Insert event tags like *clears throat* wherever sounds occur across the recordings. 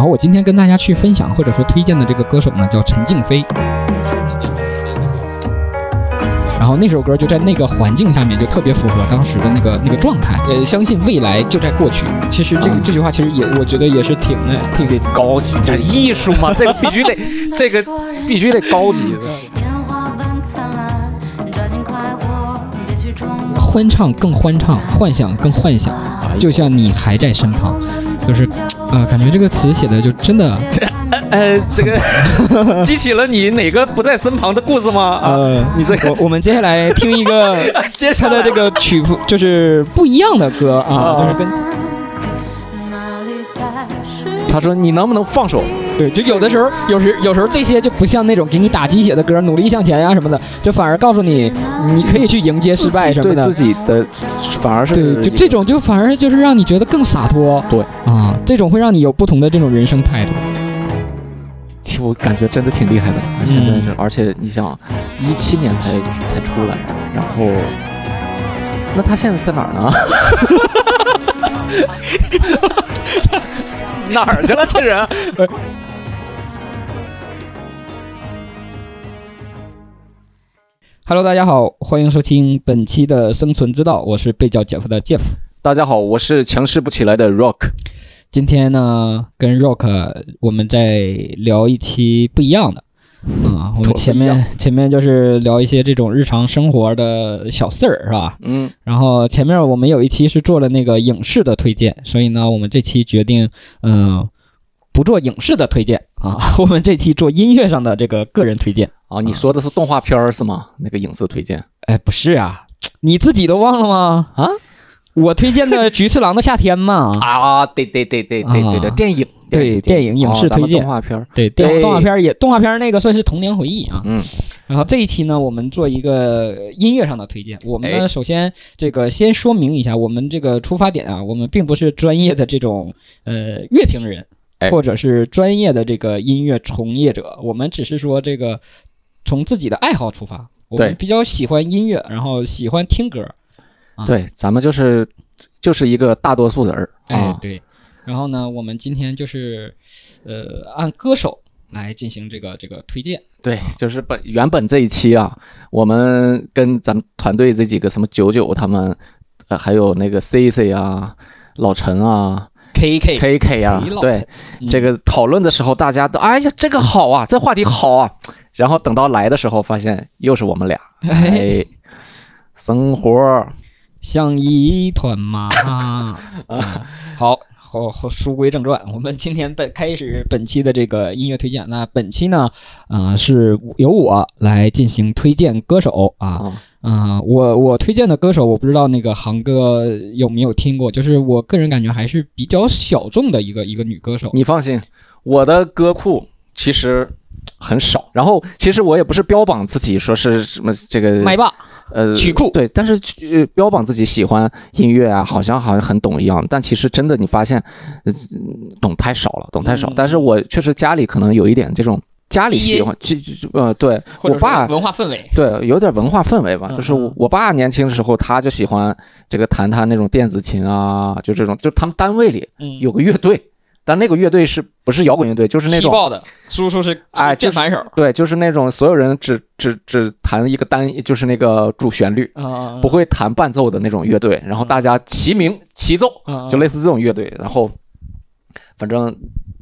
然后我今天跟大家去分享或者说推荐的这个歌手呢，叫陈静飞。然后那首歌就在那个环境下面，就特别符合当时的那个那个状态。呃，相信未来就在过去。其实这个这句话其实也，我觉得也是挺呃挺得高级，这 *laughs* 艺术嘛，这个 *laughs* 必须得，这个必须得高级。烟花般灿烂，抓紧快活，别去装模欢唱更欢唱，幻想更幻想，就像你还在身旁，就是，啊、感觉这个词写的就真的，呃，这个 *laughs* 激起了你哪个不在身旁的故事吗？啊，呃，你这个我我们接下来听一个 *laughs* 接下来的这个曲谱，就是不一样的歌啊，啊就是跟他说你能不能放手？对，就有的时候，有时有时候这些就不像那种给你打鸡血的歌，努力向前呀、什么的，就反而告诉你，你可以去迎接失败什么的对自。己的反而是对，就这种就反而就是让你觉得更洒脱。对啊，这种会让你有不同的这种人生态度。我感觉真的挺厉害的，嗯现在是，而且你想，一七年才才出来，然后，那他现在在哪儿呢？*laughs* 哪儿去了这人？*laughs* Hello，大家好，欢迎收听本期的生存之道，我是被叫姐夫的 Jeff。大家好，我是强势不起来的 Rock。今天呢，跟 Rock 我们在聊一期不一样的。啊，我们前面前面就是聊一些这种日常生活的小事儿，是吧？嗯，然后前面我们有一期是做了那个影视的推荐，所以呢，我们这期决定，嗯、不做影视的推荐啊，*laughs* 我们这期做音乐上的这个个人推荐。啊，你说的是动画片儿是吗？那个影视推荐哎，不是啊，你自己都忘了吗？啊我推荐的《菊次郎的夏天》嘛，啊？对对对对对对对，啊电影对电影影视推荐动画片儿。对，电影动画片儿也动画片儿那个算是童年回忆啊。嗯，然后这一期呢，我们做一个音乐上的推荐。我们呢，哎首先这个先说明一下，我们这个出发点啊，我们并不是专业的这种呃乐评人，哎或者是专业的这个音乐从业者，我们只是说这个从自己的爱好出发，我们比较喜欢音乐，然后喜欢听歌。啊对，咱们就是就是一个大多数人儿哎啊，。对。然后呢，我们今天就是呃按歌手来进行这个这个推荐。对，就是本原本这一期啊，我们跟咱们团队这几个什么九九他们，呃，还有那个 C C 啊、老陈啊、K K K K 啊对嗯这个讨论的时候，大家都哎呀，这个好啊，这话题好啊。然后等到来的时候，发现又是我们俩，*laughs* 哎，生活像一团麻。*laughs* 啊好，好，好，书归正传，我们今天本开始本期的这个音乐推荐。那本期呢，啊、是由我来进行推荐歌手啊。啊，啊、我我推荐的歌手，我不知道那个航哥有没有听过，就是我个人感觉还是比较小众的一个一个女歌手。你放心，我的歌库其实很少。然后其实我也不是标榜自己说是什么这个麦霸呃曲库对，但是呃标榜自己喜欢音乐啊，好像好像很懂一样，但其实真的你发现，呃懂太少了，懂太少。嗯但是我确实家里可能有一点这种家里喜欢，呃对我爸文化氛围。对有点文化氛围吧，嗯就是我我爸年轻的时候他就喜欢这个弹弹那种电子琴啊，就这种，就他们单位里嗯，有个乐队。但那个乐队是不是摇滚乐队？就是那种踢爆的叔叔是哎就是键盘手对，就是那种所有人只只只弹一个单，就是那个主旋律，啊，不会弹伴奏的那种乐队，然后大家齐鸣齐奏，啊就类似这种乐队。然后反正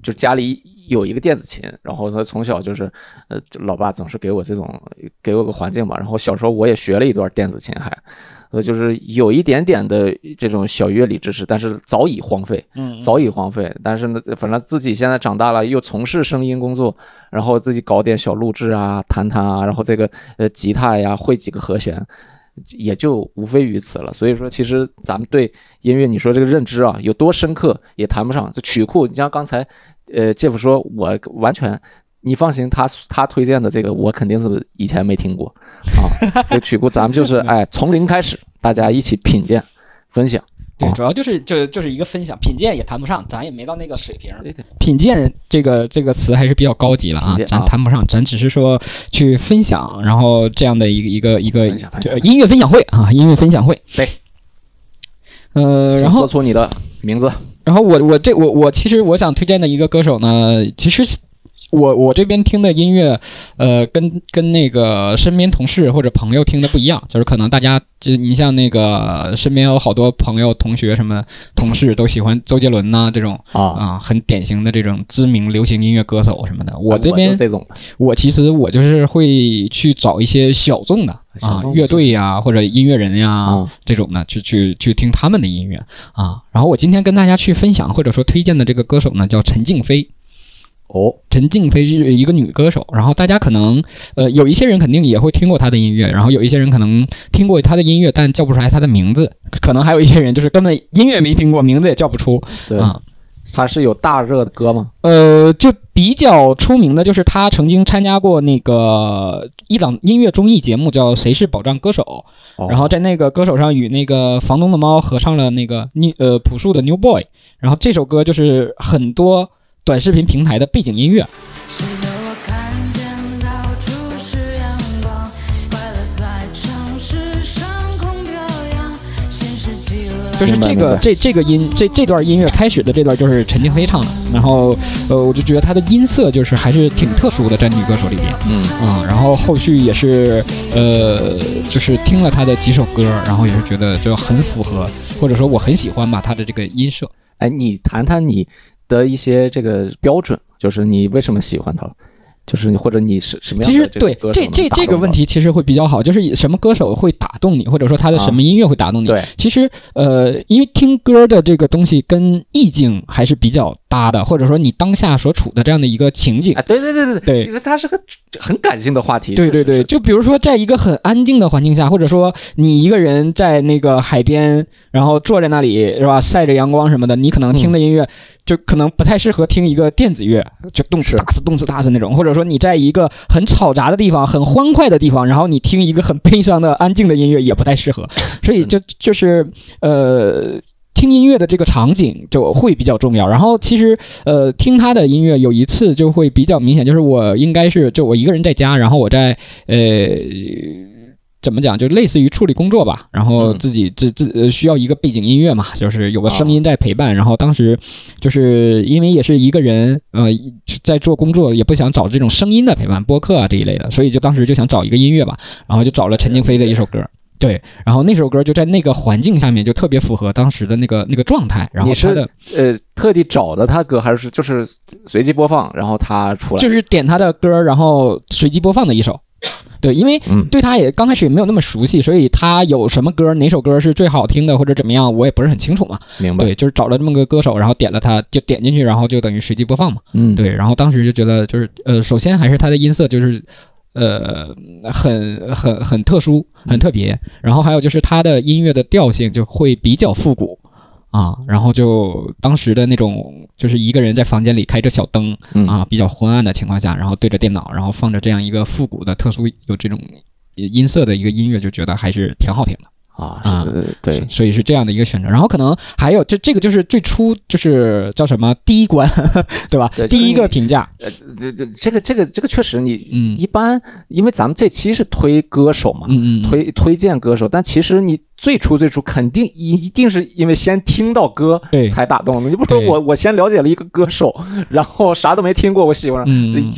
就家里有一个电子琴，然后他从小就是，呃，就老爸总是给我这种给我个环境吧。然后小时候我也学了一段电子琴，还，呃，就是有一点点的这种小乐理知识，但是早已荒废，嗯早已荒废。但是呢，反正自己现在长大了，又从事声音工作，然后自己搞点小录制啊、弹弹啊，然后这个呃吉他呀会几个和弦，也就无非于此了。所以说，其实咱们对音乐，你说这个认知啊有多深刻，也谈不上。就曲库，你像刚才呃 Jeff 说，我完全。你放心，他他推荐的这个我肯定是以前没听过啊。*laughs* 这曲库咱们就是哎从零开始，大家一起品鉴分享。对，哦主要就是就就是一个分享，品鉴也谈不上，咱也没到那个水平。对对品鉴这个这个词还是比较高级了啊咱谈不上，咱只是说去分享，然后这样的一个一个一个音乐分享会啊，音乐分享会。对。呃，然后说出你的名字。然后我我这我我其实我想推荐的一个歌手呢，其实我我这边听的音乐，呃，跟跟那个身边同事或者朋友听的不一样，就是可能大家就你像那个身边有好多朋友、同学什么同事都喜欢周杰伦呐、这种啊，啊、很典型的这种知名流行音乐歌手什么的。我这边就这种我其实我就是会去找一些小众的啊乐队呀或者音乐人呀、啊，这种的，去去去听他们的音乐啊。然后我今天跟大家去分享或者说推荐的这个歌手呢，叫陈静飞。哦，陈静飞是一个女歌手，然后大家可能呃有一些人肯定也会听过她的音乐，然后有一些人可能听过她的音乐，但叫不出来她的名字，可能还有一些人就是根本音乐没听过，名字也叫不出。对，啊。他是有大热的歌吗？呃，就比较出名的就是她曾经参加过那个一档音乐综艺节目，叫《谁是保障歌手》，哦。然后在那个歌手上与那个房东的猫合唱了那个 New 呃朴树的 New Boy，然后这首歌就是很多短视频平台的背景音乐。就是这个这这个音这这段音乐开始的这段就是陈静飞唱的，然后呃我就觉得她的音色就是还是挺特殊的，在女歌手里边嗯，啊、然后后续也是呃就是听了她的几首歌，然后也是觉得就很符合，或者说我很喜欢吧她的这个音色。哎，你谈谈你的一些这个标准，就是你为什么喜欢他，就是你或者你是什么样的其实对这这这个问题其实会比较好，就是什么歌手会打动你，或者说他的什么音乐会打动你。对。其实呃，因为听歌的这个东西跟意境还是比较搭的，或者说你当下所处的这样的一个情景。啊，对对对对对。其实它是个很感性的话题，对对对，就比如说，在一个很安静的环境下，或者说你一个人在那个海边，然后坐在那里是吧，晒着阳光什么的，你可能听的音乐就可能不太适合听一个电子乐，就动次打次动次打次那种，或者说你在一个很嘈杂的地方、很欢快的地方，然后你听一个很悲伤的安静的音乐也不太适合，所以就就是呃。听音乐的这个场景就会比较重要，然后其实呃听他的音乐有一次就会比较明显，就是我应该是就我一个人在家，然后我在呃怎么讲，就类似于处理工作吧，然后嗯自己自自呃需要一个背景音乐嘛，就是有个声音在陪伴，然后当时就是因为也是一个人呃在做工作，也不想找这种声音的陪伴，播客啊这一类的，所以就当时就想找一个音乐吧，然后就找了陈静飞的一首歌。对，然后那首歌就在那个环境下面就特别符合当时的那个那个状态，然后你是他的呃特地找的他歌，还是就是随机播放，然后他出来？就是点他的歌，然后随机播放的一首。*coughs* 对，因为嗯对他也刚开始也没有那么熟悉，所以他有什么歌，哪首歌是最好听的或者怎么样，我也不是很清楚嘛。明白，对，就是找了这么个歌手，然后点了他，就点进去，然后就等于随机播放嘛。嗯，对，然后当时就觉得就是呃，首先还是他的音色就是。呃，很很很特殊，很特别。然后还有就是他的音乐的调性就会比较复古啊。然后就当时的那种，就是一个人在房间里开着小灯，嗯啊，比较昏暗的情况下，然后对着电脑，然后放着这样一个复古的、特殊有这种音色的一个音乐，就觉得还是挺好听的。啊啊是对，所以是这样的一个选择。然后可能还有，这这个就是最初就是叫什么第一关，*laughs* 对吧？对第一个评价，呃，这这这个这个这个确实你，嗯一般因为咱们这期是推歌手嘛，嗯嗯，嗯推推荐歌手，但其实你最初最初肯定一一定是因为先听到歌对才打动的，你不说我我先了解了一个歌手，然后啥都没听过，我喜欢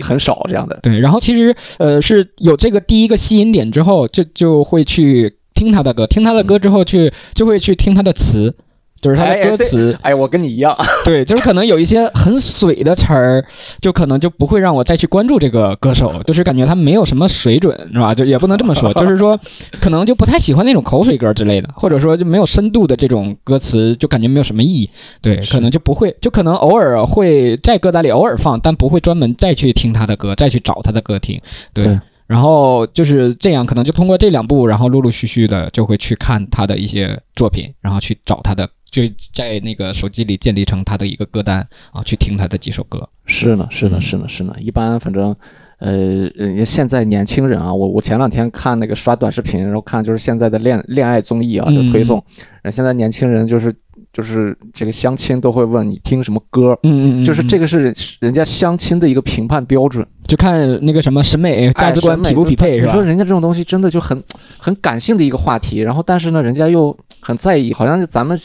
很少这样的。对，然后其实呃是有这个第一个吸引点之后，就就会去听他的歌，听他的歌之后去就会去听他的词。就是他的歌词，哎，我跟你一样，*laughs* 对，就是可能有一些很水的词儿，就可能就不会让我再去关注这个歌手，就是感觉他没有什么水准，是吧？就也不能这么说，*laughs* 就是说可能就不太喜欢那种口水歌之类的，或者说就没有深度的这种歌词，就感觉没有什么意义。对，可能就不会，就可能偶尔会在歌单里偶尔放，但不会专门再去听他的歌，再去找他的歌听。对。对然后就是这样，可能就通过这两部，然后陆陆续续的就会去看他的一些作品，然后去找他的，就在那个手机里建立成他的一个歌单啊，去听他的几首歌。是呢，是呢，嗯是呢，是呢。一般反正，呃，人家现在年轻人啊，我我前两天看那个刷短视频，然后看就是现在的恋恋爱综艺啊，就推送，然后现在年轻人就是就是这个相亲都会问你听什么歌，嗯嗯就是这个，是人人家相亲的一个评判标准，就看那个什么审美价值观匹不匹配是吧你说？人家这种东西真的就很很感性的一个话题，然后但是呢，人家又很在意，好像咱们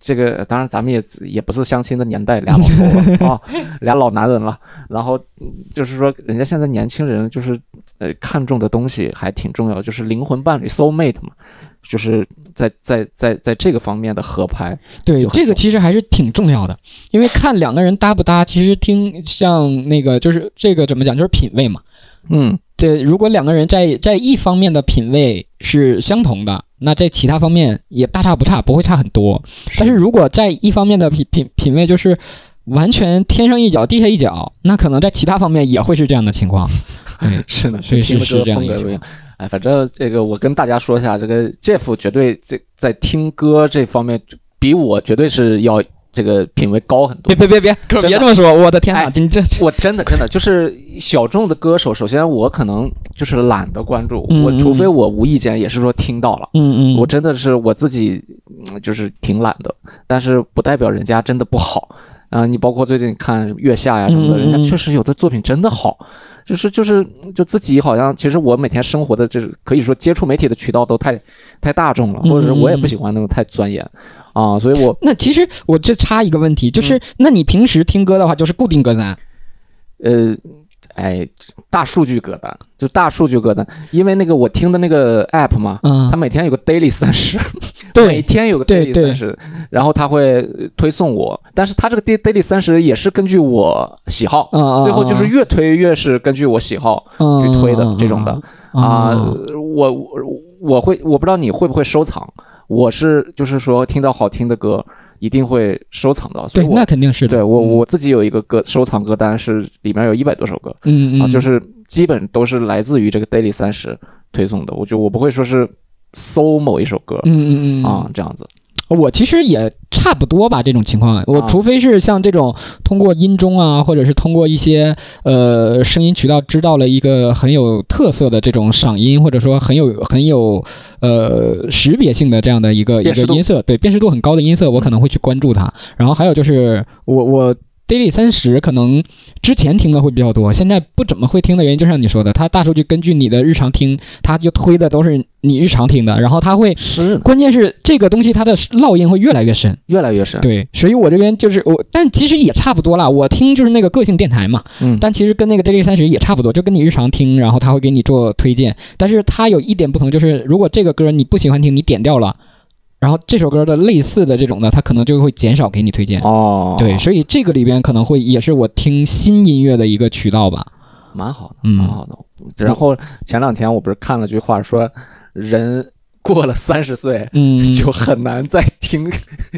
这个当然咱们也也不是相亲的年代，俩老头了啊，*laughs* 俩老男人了。然后嗯就是说，人家现在年轻人就是呃看重的东西还挺重要，就是灵魂伴侣 soul mate 嘛，就是在在在在这个方面的合拍。对，这个其实还是挺重要的，因为看两个人搭不搭，其实听像那个就是这个怎么讲，就是品味嘛。嗯，对，如果两个人在在一方面的品味是相同的，那在其他方面也大差不差，不会差很多。但是如果在一方面的品品品味就是完全天上一脚地下一脚，那可能在其他方面也会是这样的情况。*laughs* 对，是的，所以听的是是这样的一个情况。。哎，反正这个我跟大家说一下，这个 Jeff 绝对在在听歌这方面比我绝对是要这个品味高很多别。别别别，可别这么说！我的天哪，哎真这我真的真的就是小众的歌手，首先我可能就是懒得关注，嗯我除非我无意间也是说听到了。嗯嗯，我真的是我自己，嗯就是挺懒的，但是不代表人家真的不好啊、你包括最近看月下呀什么的，人家确实有的作品真的好，就是就是就自己好像，其实我每天生活的这可以说接触媒体的渠道都太太大众了，嗯或者是我也不喜欢那种太钻研。啊，所以我那其实我这插一个问题，嗯就是、那你平时听歌的话，就是固定歌单，呃，哎，大数据歌单就大数据歌单，因为那个我听的那个 app 嘛，嗯。它，每天有个 daily 三十，每，天有个 daily 对。三十，然后它会呃推送我，但是它这个 daily 三十也是根据我喜好，嗯最后就是越推越是根据我喜好去推的这种的。啊、我我我会我不知道你会不会收藏，我是就是说听到好听的歌一定会收藏到，所对以，我那肯定是的。对我嗯我自己有一个歌收藏歌单是里面有一百多首歌。嗯嗯啊，就是基本都是来自于这个 Daily 三十推送的。我就我不会说是搜某一首歌、嗯嗯嗯啊，这样子。我其实也差不多吧，这种情况，我啊除非是像这种通过音中啊，或者是通过一些呃声音渠道知道了一个很有特色的这种嗓音，或者说很有很有呃识别性的这样的一个一个音色，对辨识度很高的音色，我可能会去关注它。然后还有就是我我。Daily 三十可能之前听的会比较多，现在不怎么会听的原因，就像你说的，它大数据根据你的日常听，它就推的都是你日常听的，然后它会是关键是这个东西它的烙印会越来越深，越来越深。对，所以我这边就是我，但其实也差不多啦。我听就是那个个性电台嘛，嗯，但其实跟那个 Daily 三十也差不多，就跟你日常听，然后它会给你做推荐。但是它有一点不同，就是如果这个歌你不喜欢听，你点掉了，然后这首歌的类似的这种的，它可能就会减少给你推荐。哦，对，所以这个里边可能会也是我听新音乐的一个渠道吧。蛮好的，嗯蛮好的。然后前两天我不是看了句话说，人过了三十岁。嗯，就很难再听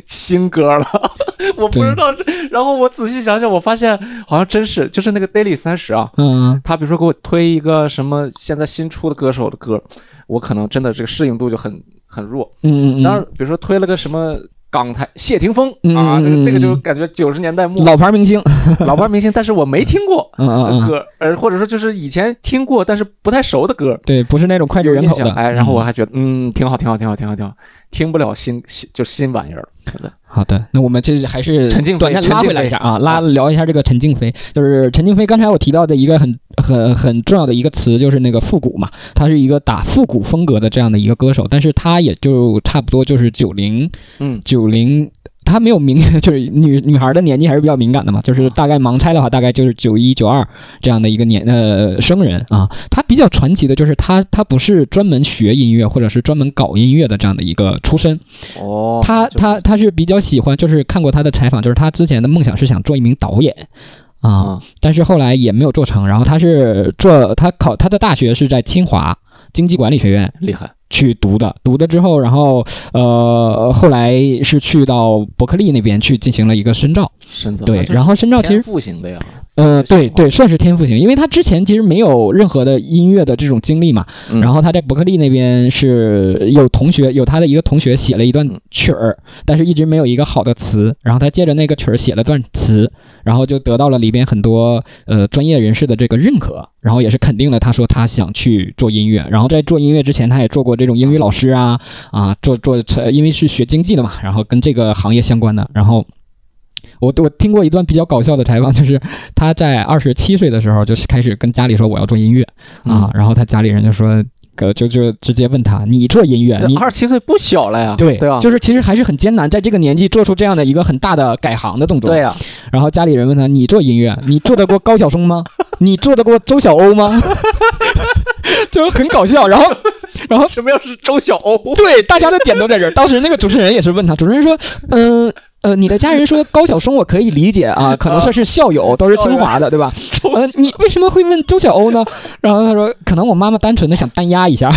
新歌了，*laughs* 我不知道这。然后我仔细想想，我发现好像真是，就是那个 Daily 三十啊，嗯他比如说给我推一个什么现在新出的歌手的歌，我可能真的这个适应度就很很弱。嗯嗯，当然，比如说推了个什么港台谢霆锋嗯啊，这个这个就嗯感觉九十年代末。老牌明星，*laughs* 老牌明星，但是我没听过 *laughs* 歌，呃，或者说就是以前听过但是不太熟的歌，对，不是那种脍炙有人口的。哎，然后我嗯还觉得嗯挺好，挺好，挺好，挺好，挺好，听不了新新就新玩意儿了，真的。好的，那我们这还是陈静飞短暂拉回来一下啊，拉啊聊一下这个陈静飞，就是陈静飞刚才我提到的一个很很很重要的一个词，就是那个复古嘛，他是一个打复古风格的这样的一个歌手，但是他也就差不多就是九零嗯，九零他没有明，就是女女孩的年纪还是比较敏感的嘛，就是大概盲猜的话，大概就是九一九二这样的一个年呃生人啊。他比较传奇的就是他他不是专门学音乐或者是专门搞音乐的这样的一个出身，哦，他就他他是比较喜欢，就是看过他的采访，就是他之前的梦想是想做一名导演啊，啊但是后来也没有做成。然后他是做他考他的大学是在清华经济管理学院厉害，去读的，读的之后，然后呃后来是去到伯克利那边去进行了一个深造，深造对，然后深造其实天赋型的呀，呃这个喜欢对对算是天赋型，因为他之前其实没有任何的音乐的这种经历嘛，嗯。然后他在伯克利那边是有同学有他的一个同学写了一段曲儿，但是一直没有一个好的词，然后他借着那个曲儿写了段词，然后就得到了里边很多呃专业人士的这个认可，然后也是肯定了他说他想去做音乐，然后在做音乐之前他也做过这种英语老师啊啊做做呃因为是学经济的嘛，然后跟这个行业相关的，然后。我我听过一段比较搞笑的采访，就是他在二十七岁的时候就开始跟家里说我要做音乐啊，然后他家里人就说，呃就就直接问他你做音乐，你二十七岁不小了呀，对对吧？就是其实还是很艰难，在这个年纪做出这样的一个很大的改行的动作。对，呀，然后家里人问他你做音乐，你做得过高晓松吗？你做得过周晓鸥吗？*laughs* 就很搞笑，然后然后什么要是周晓鸥？对，大家的点都在这儿。当时那个主持人也是问他，主持人说，嗯。呃，你的家人说高晓松，我可以理解啊，可能算是校友，都是清华的，对吧？呃，你为什么会问周晓鸥呢？然后他说，可能我妈妈单纯的想单压一下。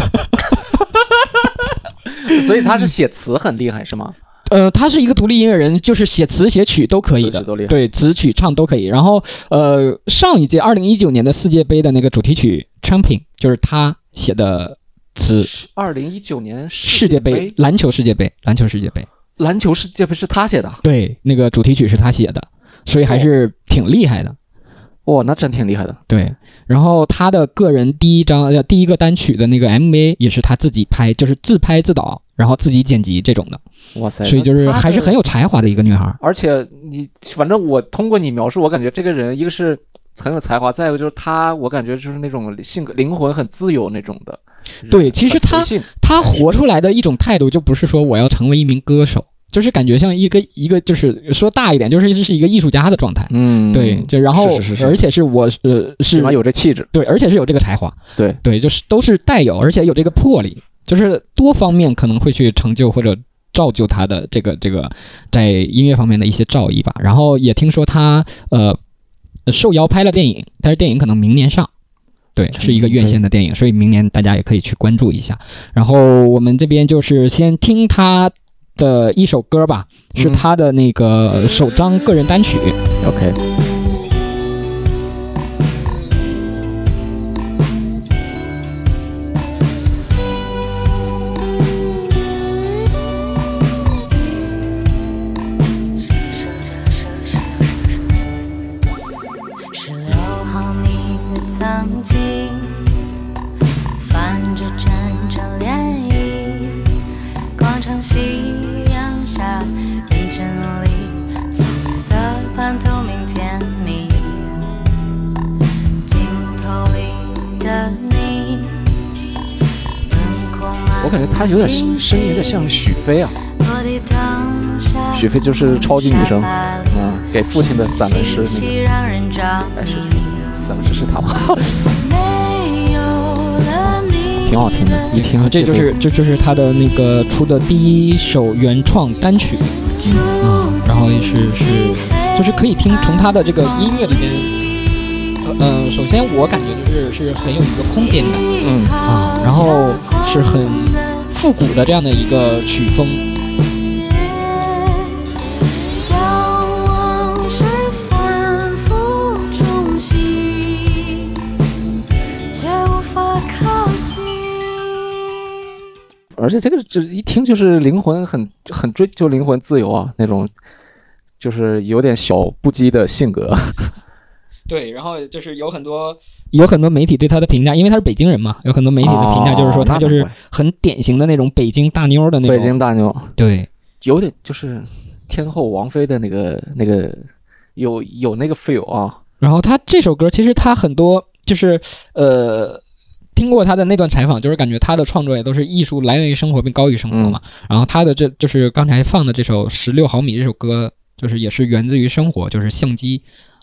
*laughs* 所以他是写词很厉害是吗？呃，他是一个独立音乐人，就是写词写曲都可以的对，词曲唱都可以。然后，呃，上一届二零一九年的世界杯的那个主题曲《Champion》就是他写的词，二零一九年世界杯篮球世界杯，篮球世界杯。篮球世界杯是他写的，对，那个主题曲是他写的，所以还是挺厉害的。哇，那真挺厉害的。对，然后他的个人第一张呃第一个单曲的那个 MV 也是他自己拍，就是自拍自导，然后自己剪辑这种的，哇塞，所以就是还是很有才华的一个女孩。而且你反正我通过你描述，我感觉这个人一个是很有才华，再一个就是他，我感觉就是那种性格灵魂很自由那种的。对其实他他活出来的一种态度，就不是说我要成为一名歌手，就是感觉像一个一个就是说大一点，就是是一个艺术家的状态。嗯对，就然后是是是是而且是我呃 *laughs* 是起码有这气质。对，而且是有这个才华。对对，就是都是带有，而且有这个魄力，就是多方面可能会去成就或者造就他的这个这个在音乐方面的一些造诣吧。然后也听说他呃受邀拍了电影，但是电影可能明年上。对，是一个院线的电影，所以明年大家也可以去关注一下。然后我们这边就是先听他的一首歌吧，是嗯他的那个首张个人单曲。OK，我感觉他有点声音有点像许飞啊。许飞就是超级女声，嗯嗯，给父亲的散文诗那个，哎是。散文诗是她吗？*laughs* 没有了你，挺好听的一听啊，这就是这就是他的那个出的第一首原创单曲，嗯啊，然后也是是就是可以听从他的这个音乐里面，嗯呃，首先我感觉就是是很有一个空间感嗯啊，然后是很复古的这样的一个曲风。而且这个就一听就是灵魂很很追求灵魂自由啊，那种就是有点小不羁的性格。对，然后就是有很多有很多媒体对他的评价，因为他是北京人嘛，有很多媒体的评价就是说哦他就是很典型的那种北京大妞的那种，北京大妞对。有点就是天后王菲的那个那个有有那个 feel 啊。然后他这首歌其实他很多就是呃听过他的那段采访，就是感觉他的创作也都是艺术来源于生活并高于生活嘛。然后他的这就是刚才放的这首《十六毫米》这首歌，就是也是源自于生活，就是相机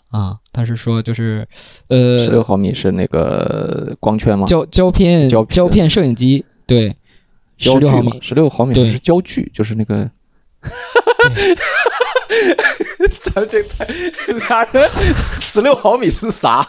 啊。他是说就是呃十六毫米是那个光圈吗？胶胶片胶片胶片摄影机，对，十焦距六毫米，十六毫米是焦距，就是那个。*laughs* 咱这太俩人十六毫米是啥？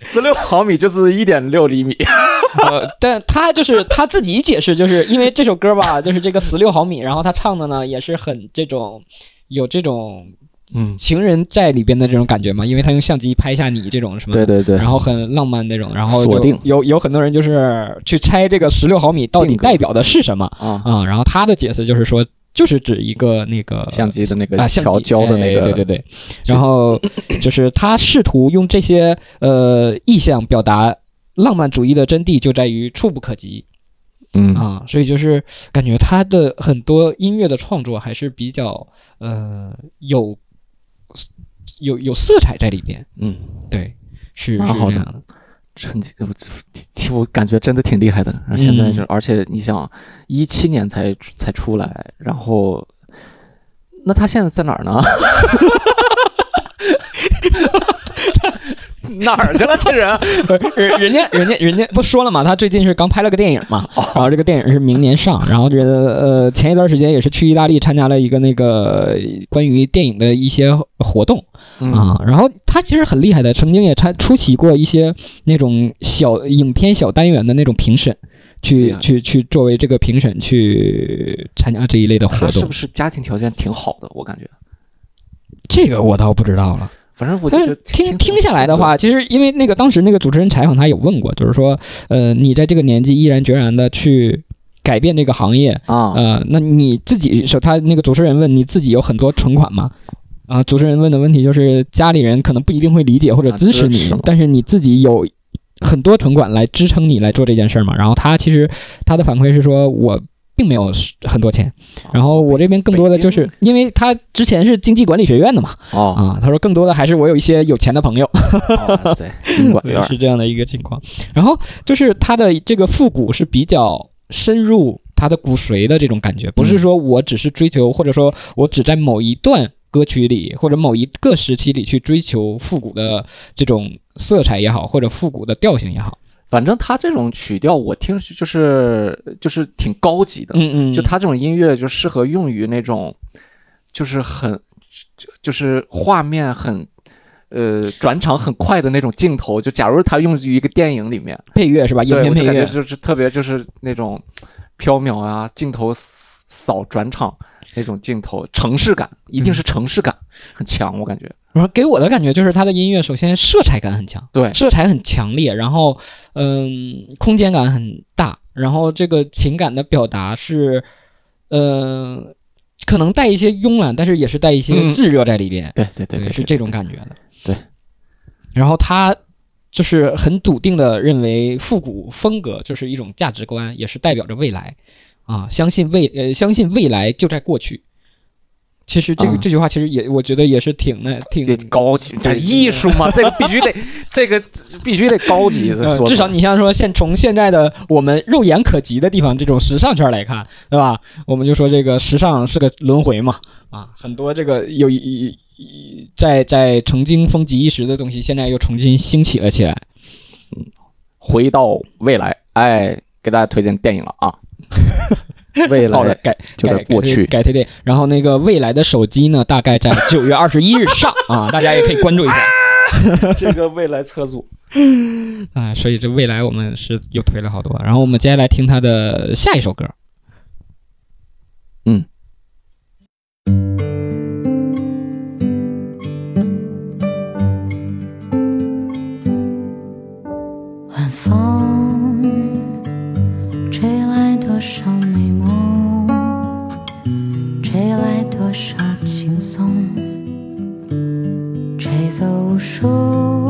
十六毫米就是一点六厘米。*laughs* 呃，但他就是他自己解释，就是因为这首歌吧，就是这个十六毫米，然后他唱的呢也是很这种有这种嗯，情人在里边的这种感觉嘛，因为他用相机拍下你这种什么，对对对，然后很浪漫那种，然后锁定。有有很多人就是去猜这个十六毫米到底代表的是什么啊，啊、然后他的解释就是说，就是指一个那个相机的那个啊，相调机焦的那个，哎对对对，然后就是他试图用这些呃意象表达浪漫主义的真谛，就在于触不可及。嗯。啊，所以就是感觉他的很多音乐的创作还是比较呃有有有色彩在里边，嗯，对，是是蛮好的这样的，真我我感觉真的挺厉害的。然后现在是，嗯而且你想，一七年才才出来，然后那他现在在哪儿呢？*laughs* 哪儿去了这人？*laughs* 人人家人家人家不说了嘛，他最近是刚拍了个电影嘛，哦然后这个电影是明年上，然后觉得呃前一段时间也是去意大利参加了一个那个关于电影的一些活动嗯啊，然后他其实很厉害的，曾经也参出席过一些那种小影片小单元的那种评审。去去去，作为这个评审去参加这一类的活动他是不，是家庭条件挺好的？我感觉，这个我倒不知道了。反正我就是觉得听听下来的话，其实因为那个当时那个主持人采访他有问过，就是说，呃，你在这个年纪毅然决然的去改变这个行业，啊，呃，那你自己是他那个主持人问你自己有很多存款吗？啊，主持人问的问题就是家里人可能不一定会理解或者啊支持你，但是你自己有很多存款来支撑你来做这件事儿嘛。然后他其实他的反馈是说我。并没有很多钱，然后我这边更多的就是因为他之前是经济管理学院的嘛，哦，啊，他说更多的还是我有一些有钱的朋友，哇塞，*laughs* 经管院对是这样的一个情况。然后就是他的这个复古是比较深入他的骨髓的这种感觉，不是说我只是追求，或者说我只在某一段歌曲里或者某一个时期里去追求复古的这种色彩也好，或者复古的调性也好。反正他这种曲调，我听就是就是挺高级的，嗯嗯，就他这种音乐就适合用于那种，就是很，就就是画面很，呃，转场很快的那种镜头。就假如他用于一个电影里面，配乐是吧？影对，片配乐就是特别就是那种飘渺啊，镜头扫转场那种镜头，城市感一定是城市感很强，我感觉。然后给我的感觉就是他的音乐首先色彩感很强，对。色彩很强烈，然后嗯，空间感很大，然后这个情感的表达是，嗯、可能带一些慵懒，但是也是带一些嗯。炙热在里边，对对对对，是这种感觉的。对，然后他就是很笃定的认为复古风格就是一种价值观，也是代表着未来。啊，相信未呃相信未来就在过去。其实这个、啊这句话其实也我觉得也是挺那挺得高级，这艺术嘛，这个 *laughs* 必须得，这个必须得高级。至少你像说现从现在的我们肉眼可及的地方，这种时尚圈来看，对吧？我们就说这个时尚是个轮回嘛，啊，很多这个有一在在曾经风靡一时的东西，现在又重新兴起了起来。回到未来，哎，给大家推荐电影了啊。*laughs* 未来，好的改就在改过去改推荐。然后那个未来的手机呢，大概在九月二十一日上啊，大家也可以关注一下 *laughs* 这个未来车主，*laughs* 啊。所以这未来我们是又推了好多。然后我们接下来听他的下一首歌。嗯。晚风吹来多少美梦，多少轻松，吹走无数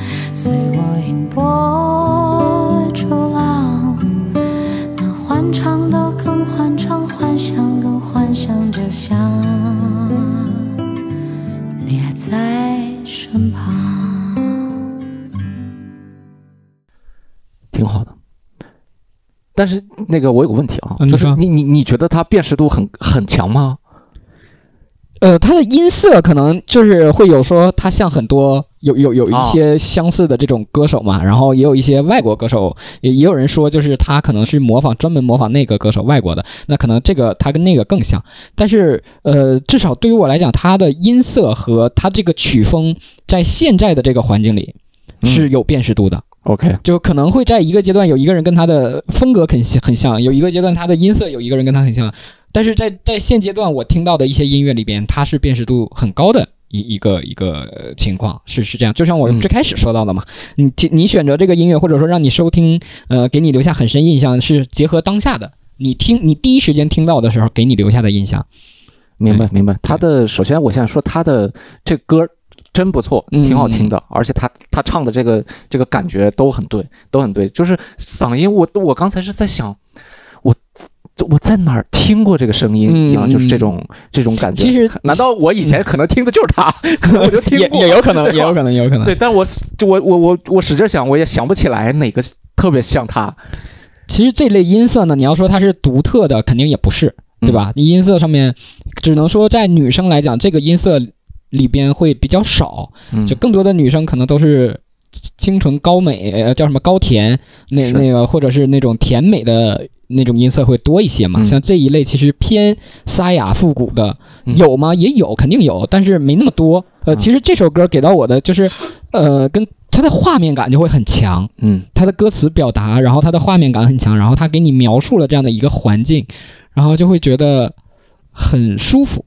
但是那个我有个问题啊，嗯就是你你你觉得它辨识度很很强吗？呃，它的音色可能就是会有说，它像很多有有有一些相似的这种歌手嘛，然后也有一些外国歌手，也也有人说就是他可能是模仿专门模仿那个歌手外国的，那可能这个他跟那个更像，但是呃，至少对于我来讲，它的音色和它这个曲风在现在的这个环境里是有辨识度的。OK，就可能会在一个阶段有一个人跟他的风格很像很像，有一个阶段他的音色有一个人跟他很像，但是在在现阶段我听到的一些音乐里边，它是辨识度很高的一一个一个呃情况，是是这样。就像我嗯最开始说到的嘛，你听你选择这个音乐，或者说让你收听，呃，给你留下很深印象，是结合当下的，你听你第一时间听到的时候给你留下的印象。明白明白。他的首先我想说他的这歌真不错，嗯挺好听的，而且他他唱的这个这个感觉都很对，都很对。就是嗓音，我我刚才是在想，我我在哪儿听过这个声音嗯一样，就是这嗯种这种感觉。其实难道我以前可能听的就是他？可能我就听 *laughs* 也过，也有可能，*laughs* 也有可能，也有可能。对，但我就我我我我使劲想，我也想不起来哪个特别像他。其实这类音色呢，你要说它是独特的，肯定也不是，对吧？音色上面，只能说在女生来讲，这个音色里边会比较少，嗯就更多的女生可能都是清纯高美，呃，叫什么高甜，那那个或者是那种甜美的那种音色会多一些嘛。嗯像这一类其实偏沙哑复古的嗯有吗？也有，肯定有，但是没那么多。呃，嗯其实这首歌给到我的就是，呃，跟它的画面感就会很强。嗯它的歌词表达，然后它的画面感很强，然后它给你描述了这样的一个环境，然后就会觉得很舒服，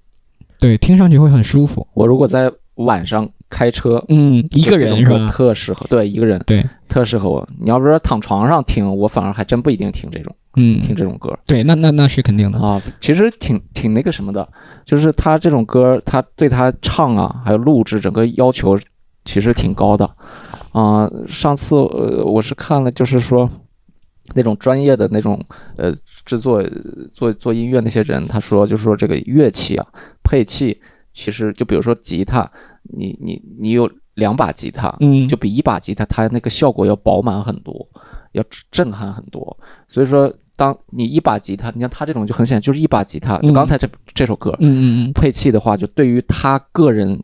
对，听上去会很舒服。我如果在晚上开车，嗯，一个人是吧？特适合，对，一个人对，特适合我。你要不是说躺床上听，我反而还真不一定听这种嗯，听这种歌对，那那那是肯定的。啊。其实挺挺那个什么的，就是他这种歌，他对他唱啊，还有录制整个要求其实挺高的啊。上次呃，我是看了，就是说那种专业的那种呃制作做做音乐那些人，他说就是说这个乐器啊配器，其实就比如说吉他，你你你有两把吉他，嗯，就比一把吉他它那个效果要饱满很多，要震撼很多。所以说，当你一把吉他，你像他这种就很显然就是一把吉他，就嗯刚才这这首歌嗯嗯嗯，配器的话，就对于他个人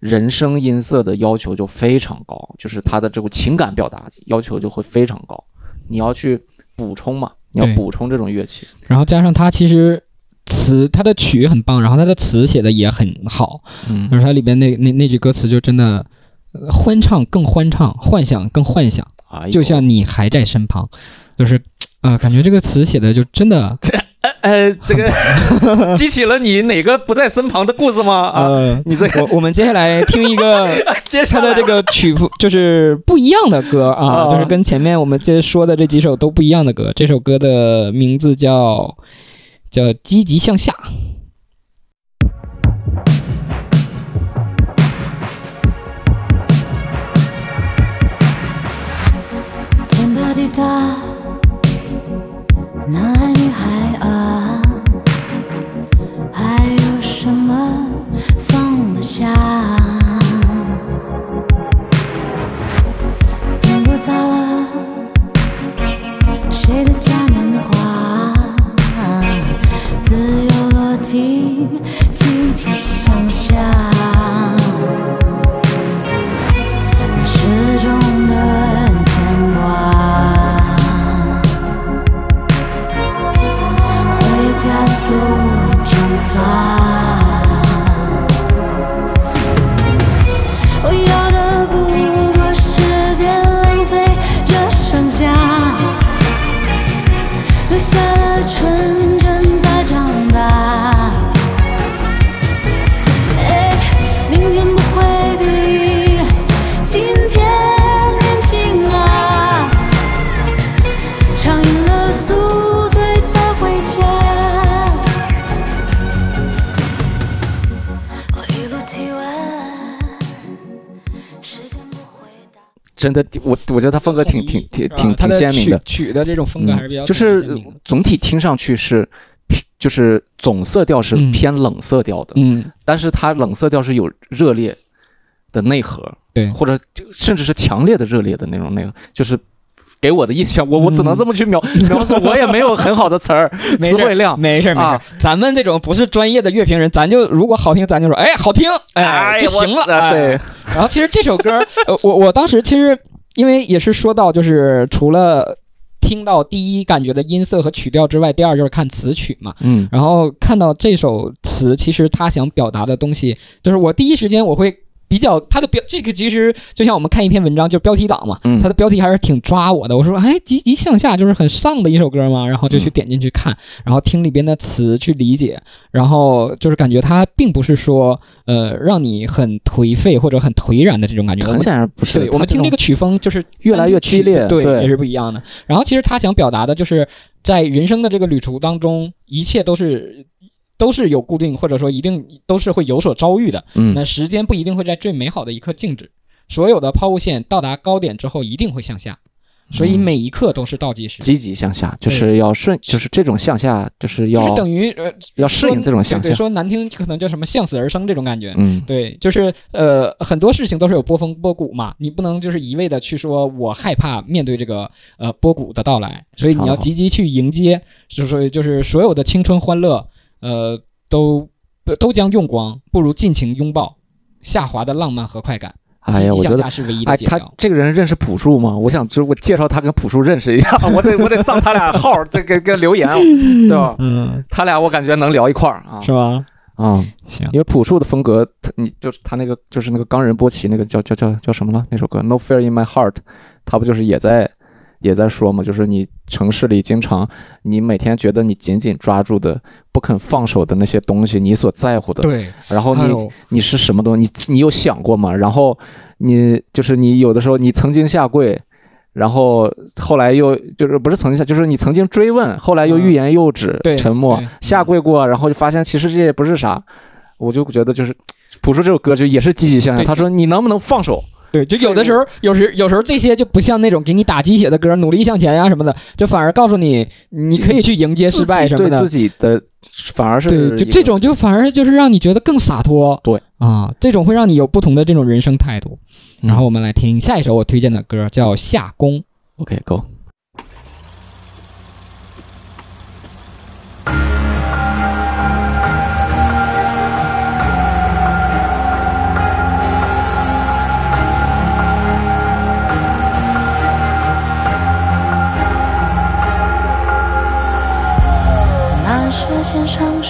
人声音色的要求就非常高，就是他的这个情感表达要求就会非常高。你要去补充嘛，你要补充这种乐器。然后加上他其实词，它的曲很棒，然后它的词写的也很好，嗯。就是它里边那那那句歌词就真的。呃欢唱更欢唱，幻想更幻想，哎就像你还在身旁，就是，啊、感觉这个词写的就真的，*laughs* 呃，这个激起了你哪个不在身旁的故事吗？啊，呃，你这个我我们接下来听一个 *laughs* 接下来。的这个曲风就是不一样的歌啊，啊就是跟前面我们这说的这几首都不一样的歌。这首歌的名字叫叫《积极向下》。天大地大，男孩女孩啊，真的，我我觉得他风格挺挺挺挺挺鲜明的，曲曲的这种风格还是比较嗯，就是总体听上去是偏，就是总色调是嗯。偏冷色调的，嗯，但是它冷色调是有热烈的内核，对。或者甚至是强烈的热烈的那种内核，就是。给我的印象，我我只能这么去描描述，我也没有很好的词儿 *laughs* 词汇量。没事没事啊，咱们这种不是专业的乐评人，咱就如果好听，咱就说哎好听，哎就行了，对哎。然后其实这首歌，呃，我我当时其实因为也是说到，就是除了听到第一感觉的音色和曲调之外，第二就是看词曲嘛。嗯然后看到这首词，其实他想表达的东西，就是我第一时间我会比较它的标，这个其实就像我们看一篇文章，就标题党嘛，嗯它的标题还是挺抓我的。我说，哎，积极向下就是很丧的一首歌嘛，然后就去点进去看，然后听里边的词去理解，然后就是感觉它并不是说，呃，让你很颓废或者很颓然的这种感觉。我很们显然不是。对，我们听这个曲风就是越来越激烈，对也是不一样的。然后其实他想表达的就是，在人生的这个旅途当中，一切都是都是有固定，或者说一定都是会有所遭遇的。嗯那时间不一定会在最美好的一刻静止，所有的抛物线到达高点之后一定会向下，所以嗯每一刻都是倒计时。积极向下，就是要顺，就是这种向下，就是要就是等于呃，要适应这种向对对，下。说难听可能叫什么向死而生这种感觉。嗯，对，就是呃，很多事情都是有波峰波谷嘛，你不能就是一味的去说我害怕面对这个呃波谷的到来，所以你要积极去迎接，就是就是所有的青春欢乐，呃，都都将用光，不如尽情拥抱下滑的浪漫和快感。哎呀，我觉得下是唯一的哎，他。这个人认识朴树吗？我想知我介绍他跟朴树认识一下，*laughs* 我得我得上他俩号，这个跟留言，对吧？*laughs* 嗯，他俩我感觉能聊一块儿啊是吧？啊，行，因为朴树的风格，他你就是他那个就是那个冈仁波齐那个叫叫叫叫什么了那首歌《No Fear in My Heart》，他不就是也在也在说嘛，就是你城市里经常你每天觉得你紧紧抓住的不肯放手的那些东西，你所在乎的，对，然后你你是什么东西？你你有想过吗？然后你就是你有的时候你曾经下跪，然后后来又就是不是曾经下，就是你曾经追问，后来又欲言又止，嗯沉默，下跪过，然后就发现其实这也不是啥。我就觉得就是 *tsk* 朴树这首歌就也是积极向上。他说你能不能放手？对，就有的时候，有时有时候这些就不像那种给你打鸡血的歌，努力向前呀、什么的，就反而告诉你，你可以去迎接失败什么的对自。己的反而是对，就这种就反而就是让你觉得更洒脱。对啊，这种会让你有不同的这种人生态度。嗯然后我们来听下一首我推荐的歌，叫《夏宫》。OK Go。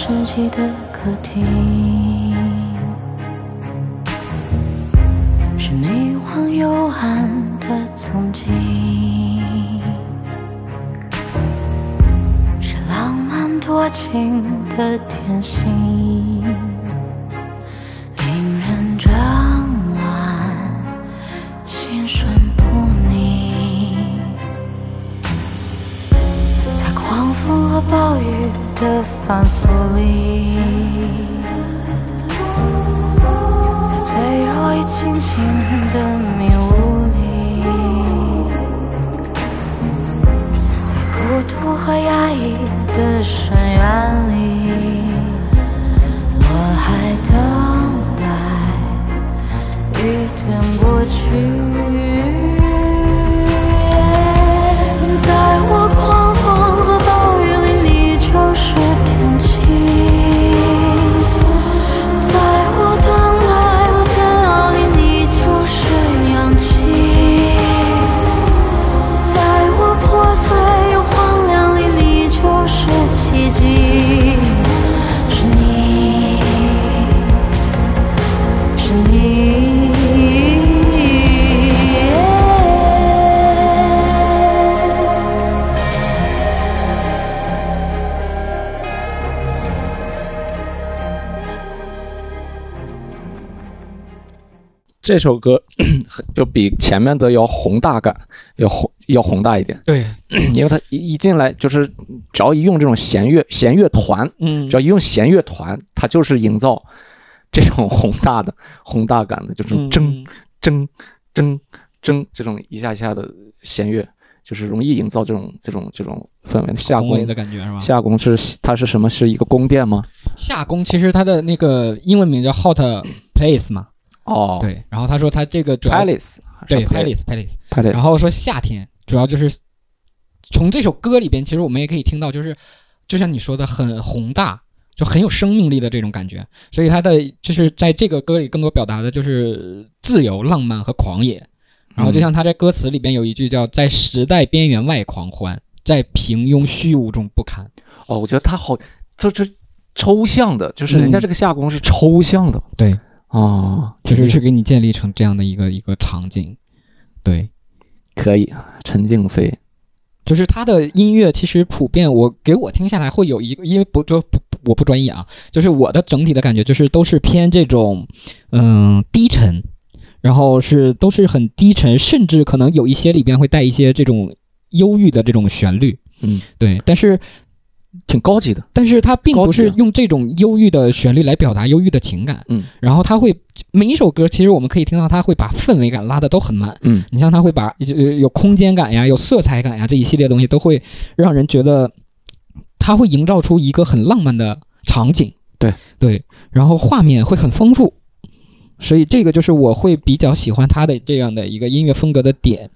前上世纪的客厅，是女王幽暗的曾经，是浪漫多情的甜心，令人整晚心神不宁。在狂风和暴雨的反复里，在脆弱与清醒的迷雾里，在孤独和压抑的深渊里，这首歌 *clears throat* 就比前面的要宏大感，要宏要宏大一点，对，*clears throat* 因为它一一进来就是只要一用这种弦乐弦乐团，嗯只要一用弦乐团，它就是营造这种宏大的宏大感的，就是嗯铮铮铮筝这种一下一下的弦乐，就是容易营造这种这种这种氛围。夏宫的感觉是吧？夏宫是它是什么？是一个宫殿吗？夏宫其实它的那个英文名叫 Hot Place 嘛，哦，对。然后他说他这个主要，Palace，对 Palace Palace Palace，Palace，然后说夏天主要就是从这首歌里边，其实我们也可以听到，就是就像你说的很宏大，就很有生命力的这种感觉。所以他的就是在这个歌里更多表达的就是自由、浪漫和狂野。然后就像他在歌词里边有一句叫“在时代边缘外狂欢，在平庸虚无中不堪哦，我觉得他好，就是抽象的，就是人家嗯这个夏宫是抽象的”，对，啊，就是去给你建立成这样的一个一个场景。对，可以。陈静飞，就是他的音乐其实普遍，我给我听下来会有一个，因为不就不我不专业啊，就是我的整体的感觉就是都是偏这种嗯低沉，然后是都是很低沉，甚至可能有一些里边会带一些这种忧郁的这种旋律，嗯，对，但是挺高级的。但是他并不是用这种忧郁的旋律来表达忧郁的情感，嗯，然后他会每一首歌其实我们可以听到他会把氛围感拉的都很满。嗯，你像他会把呃有空间感呀、有色彩感呀这一系列东西，都会让人觉得他会营造出一个很浪漫的场景。对。对，然后画面会很丰富，所以这个就是我会比较喜欢他的这样的一个音乐风格的点，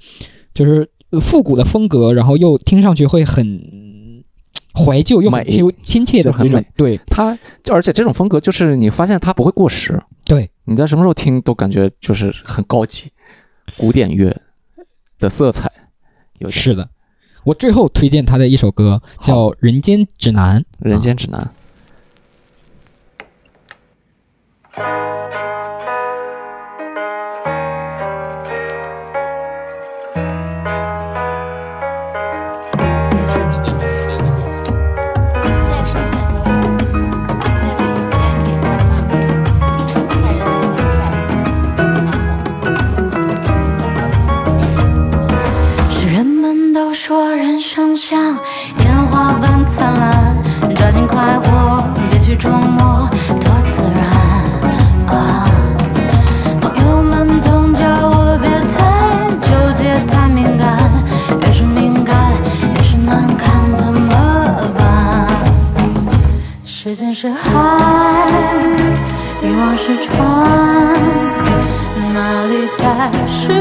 就是呃复古的风格，然后又听上去会很怀旧又很美亲亲切的就很美。对它就而且这种风格就是你发现它不会过时，对，你在什么时候听都感觉就是很高级，古典乐的色彩有点是的。我最后推荐他的一首歌叫《人间指南》。人间指南。是说人生像烟花般灿烂，抓紧快活，别去琢磨，多自然啊！朋友们总叫我别太纠结，太敏感，越是敏感越是难看，怎么办？时间是海，欲望是船。哪里才是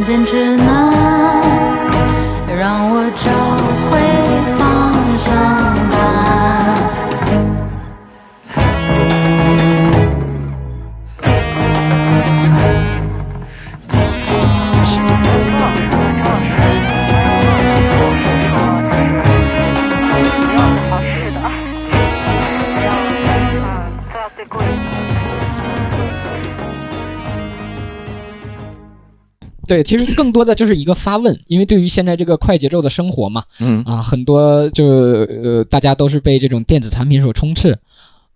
人间只能对，其实更多的就是一个发问，因为对于现在这个快节奏的生活嘛，嗯啊，很多就呃，大家都是被这种电子产品所充斥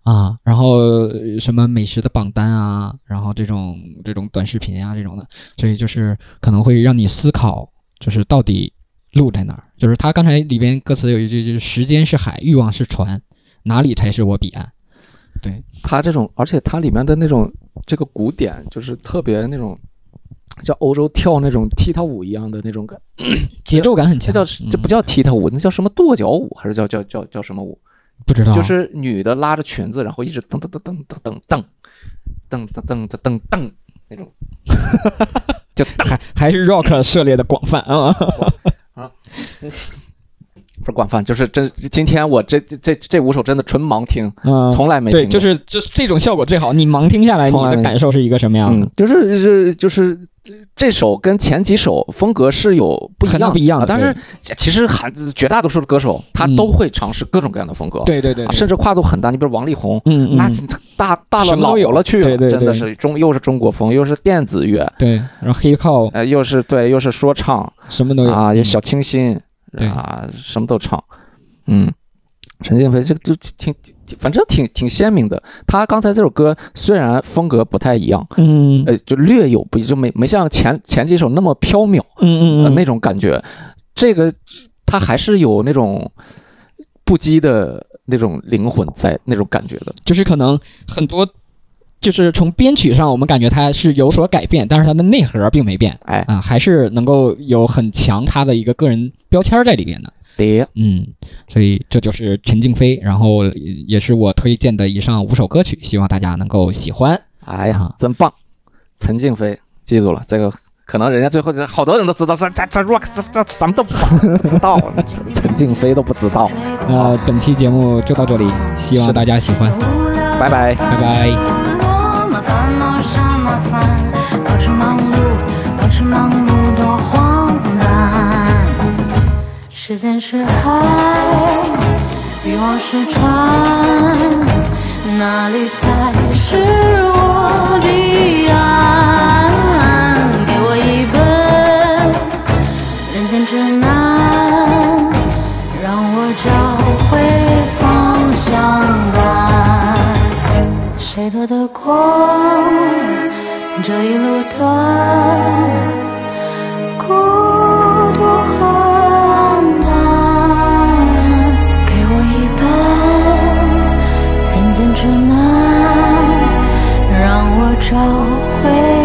啊，然后呃什么美食的榜单啊，然后这种这种短视频啊这种的，所以就是可能会让你思考，就是到底路在哪儿？就是他刚才里边歌词有一句就是“时间是海，欲望是船，哪里才是我彼岸对，它这种，而且它里面的那种这个鼓点，就是特别那种像欧洲跳那种踢踏舞一样的那种感，”，*clears throat* 节奏感很强。这叫这不叫、踢踏舞，那叫什么跺脚舞，还是叫叫叫叫什么舞？不知道，就是女的拉着裙子，然后一直噔噔噔噔噔噔噔噔噔噔噔噔那种，就还 *laughs* 还是 rock 涉猎的广泛啊啊。*laughs* 不是广泛，就是真今天我这这这这五首真的纯盲听，嗯，从来没听对，就是就这种效果最好。你盲听下来，你的感受是一个什么样的？嗯，就是就是就是这首跟前几首风格是有不一样不一样的啊但是其实还绝大多数的歌手他嗯。都会尝试各种各样的风格，对对对，甚至跨度很大。你比如王力宏，嗯嗯，那大大了老有了去了，真的是中又是中国风，又是电子乐，对，然后黑靠。呃，又是对，又是说唱。什么都有。啊，有嗯。小清新对。啊，什么都唱。嗯，陈建飞这个就挺挺，反正挺挺鲜明的。他刚才这首歌虽然风格不太一样，嗯呃，就略有不一，就没没像前前几首那么飘渺，嗯嗯那种感觉。这个他还是有那种不羁的那种灵魂在那种感觉的。就是可能很多，就是从编曲上我们感觉它是有所改变，但是它的内核并没变哎，啊，还是能够有很强他的一个个人标签在里面的。对，嗯，所以这就是陈静飞，然后也是我推荐的以上五首歌曲，希望大家能够喜欢。哎呀啊，真棒！陈静飞，记住了，这个可能人家最后就好多人都知道，说这这 rock 这这什么都不知道，陈陈静飞都不知道。那本期节目就到这里，希望大家喜欢，拜拜。拜拜。多麻烦，闹啥麻烦？保持忙碌，保持忙碌时间是海，欲望是船，哪里才是我彼岸？给我一本人间指南，让我找回方向感。谁夺得过？这一路的孤找回